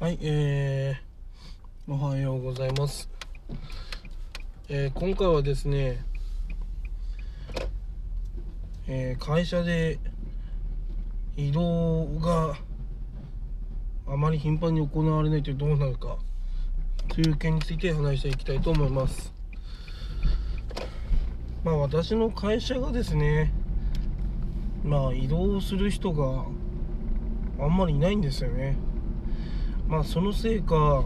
はい、えー、おはようございます。えー今回はですね、えー会社で移動があまり頻繁に行われないとどうなるかという件について話していきたいと思います。まあ私の会社がですね、まあ移動する人があんまりいないんですよね。まあそのせいか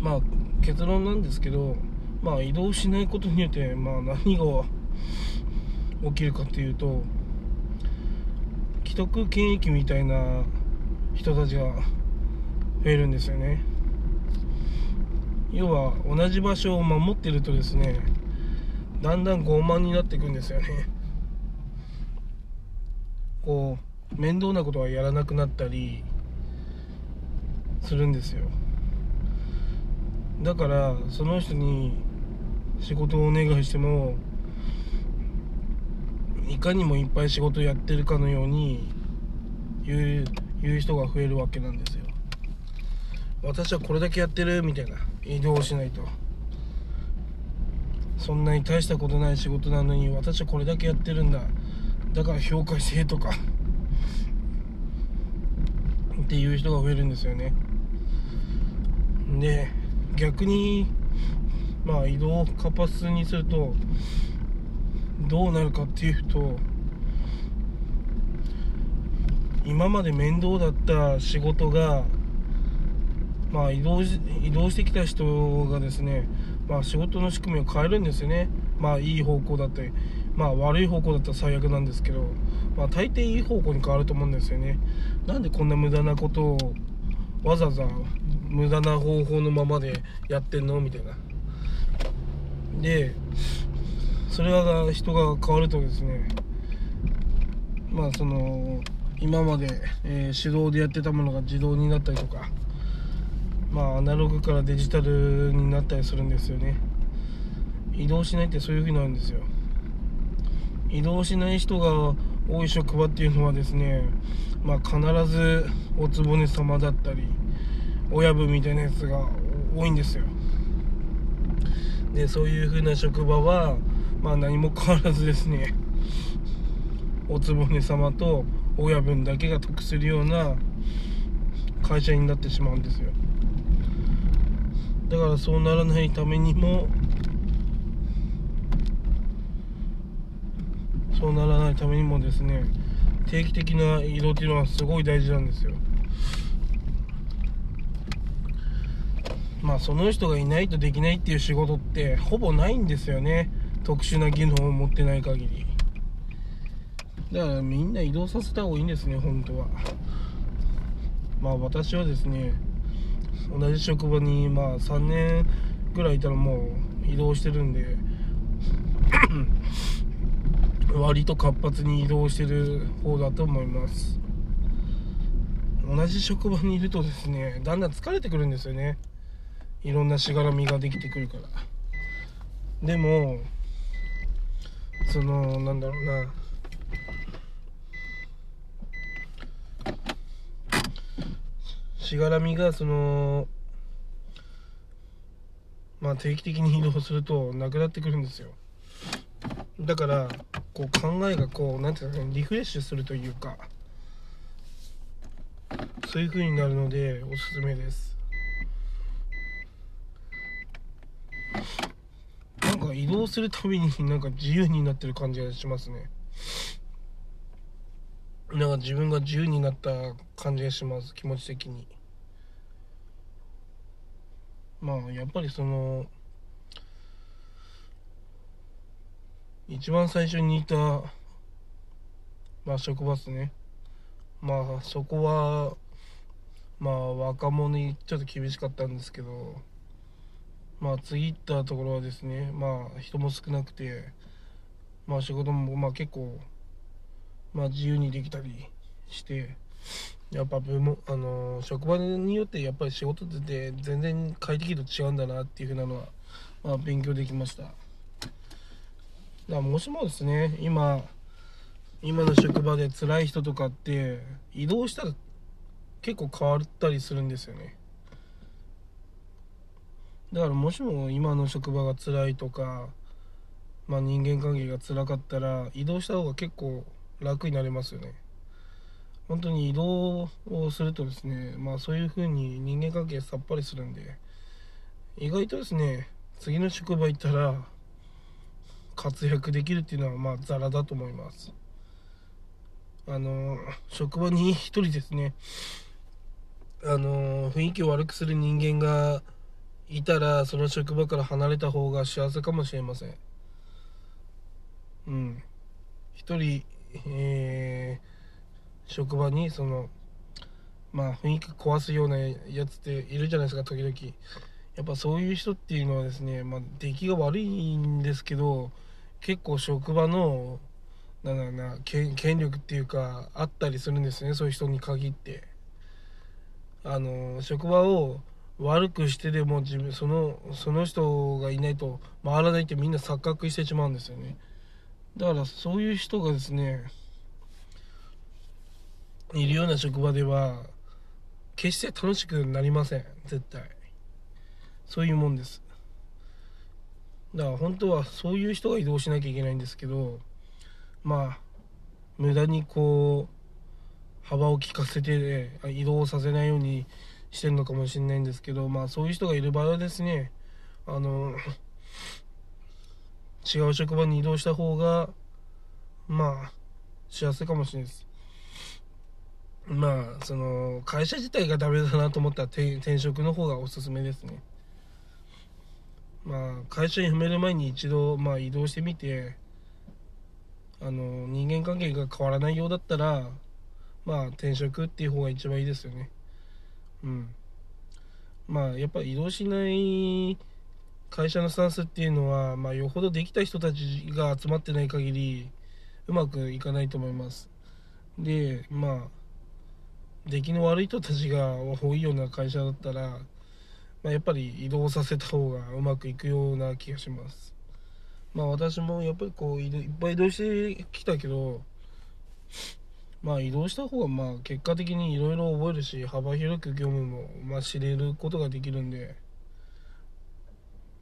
まあ結論なんですけどまあ移動しないことによってまあ何が起きるかっていうと既得権益みたいな人たちが増えるんですよね。要は同じ場所を守ってるとですねだんだん傲慢になっていくんですよね。こう面倒なことはやらなくなったりするんですよ。だからその人に仕事をお願いしてもいかにもいっぱい仕事やってるかのように言う言う人が増えるわけなんですよ。私はこれだけやってるみたいな移動しないと。そんなに大したことない仕事なのに私はこれだけやってるんだ。だから評価してとか。っていう人が増えるんですよね。で逆にまあ移動を活発にするとどうなるかっていうと今まで面倒だった仕事がまあ移動移動してきた人がですねまあ仕事の仕組みを変えるんですよね。まあいい方向だったりまあ悪い方向だったら最悪なんですけどまあ大抵いい方向に変わると思うんですよね。なんでこんな無駄なことをわざわざ無駄な方法のままでやってんの？みたいな。でそれが人が変わるとですねまあその今まで、えー手動でやってたものが自動になったりとかまあアナログからデジタルになったりするんですよね。移動しないってそういう風になるんですよ。移動しない人が多い職場っていうのはですねまあ必ずおつぼね様だったり親分みたいなやつが多いんですよ。でそういう風な職場はまあ何も変わらずですねおつぼね様と親分だけが得するような会社になってしまうんですよ。だからそうならないためにもそうならないためにもですね定期的な移動っていうのはすごい大事なんですよ。まあその人がいないとできないっていう仕事ってほぼないんですよね。特殊な技能を持ってない限り。だからみんな移動させた方がいいんですね本当は。まあ私はですね同じ職場にまあ3年ぐらいいたらもう移動してるんで割と活発に移動してる方だと思います。同じ職場にいるとですねだんだん疲れてくるんですよね。いろんなしがらみができてくるから。でもそのなんだろうな。しがらみがそのまあ定期的に移動するとなくなってくるんですよ。だからこう考えがこうなんていうのリフレッシュするというかそういう風になるのでおすすめです。なんか移動するたびになんか自由になってる感じがしますね。なんか自分が自由になった感じがします気持ち的に。まあやっぱりその一番最初にいたまあ職場っすね。まあそこはまあ若者にちょっと厳しかったんですけどまあ次行ったところはですねまあ人も少なくてまあ仕事もまあ結構まあ自由にできたりしてやっぱ部門あの職場によってやっぱり仕事って全然快適度違うんだなっていうふうなのは、まあ、勉強できました。だからもしもですね今今の職場で辛い人とかって移動したら結構変わったりするんですよね。だからもしも今の職場が辛いとか、まあ、人間関係が辛かったら移動した方が結構楽になりますよね。本当に移動をするとですねまあそういう風に人間関係さっぱりするんで意外とですね次の職場行ったら活躍できるっていうのはまあザラだと思います。あの職場に一人ですね。あの雰囲気を悪くする人間がいたらその職場から離れた方が幸せかもしれません。うん。一人えー、職場にそのまあ雰囲気壊すようなやつっているじゃないですか時々。やっぱそういう人っていうのはですねまあ出来が悪いんですけど結構職場のなんだろうな権力っていうかあったりするんですねそういう人に限って。あの職場を悪くしてでも自分そのその人がいないと回らないってみんな錯覚してしまうんですよね。だからそういう人がですねいるような職場では決して楽しくなりません絶対。そういうもんです。だから本当はそういう人が移動しなきゃいけないんですけどまあ無駄にこう幅を利かせて、ね、移動させないようにしてるのかもしれないんですけどまあそういう人がいる場合はですねあの違う職場に移動した方がまあ幸せかもしれないです。まあその会社自体がダメだなと思ったら転職の方がおすすめですね。まあ会社に辞める前に一度、まあ、移動してみてあの人間関係が変わらないようだったらまあ転職っていう方が一番いいですよね。うん。まあやっぱ移動しない会社のスタンスっていうのは、まあ、よほどできた人たちが集まってない限りうまくいかないと思います。でまあ出来の悪い人たちが多いような会社だったらまあ、やっぱり移動させた方がうまくいくような気がします。まあ私もやっぱりこういっぱい移動してきたけどまあ移動した方がまあ結果的にいろいろ覚えるし幅広く業務もまあ知れることができるんで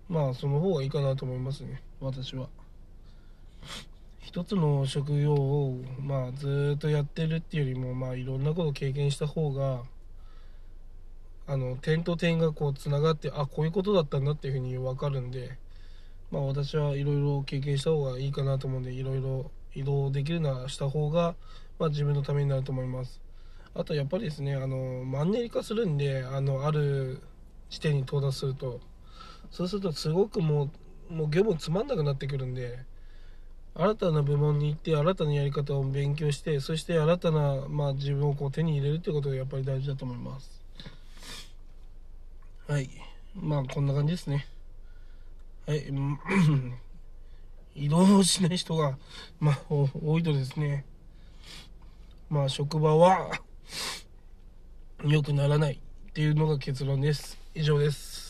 まあその方がいいかなと思いますね。私は。一つの職業をまあずっとやってるっていうよりもまあいろんなことを経験した方があの点と点がこうつながってあこういうことだったんだっていうふうに分かるんで、まあ、私はいろいろ経験した方がいいかなと思うんでいろいろ移動できるならした方が、まあ、自分のためになると思います。あとやっぱりですねあのマンネリ化するんであのある地点に到達すると。そうするとすごくもうもう業務つまんなくなってくるんで新たな部門に行って新たなやり方を勉強してそして新たな、まあ、自分をこう手に入れるってことがやっぱり大事だと思います。はい。まあこんな感じですね。はい。移動しない人がまあ多いとですね。まあ職場は良くならないっていうのが結論です。以上です。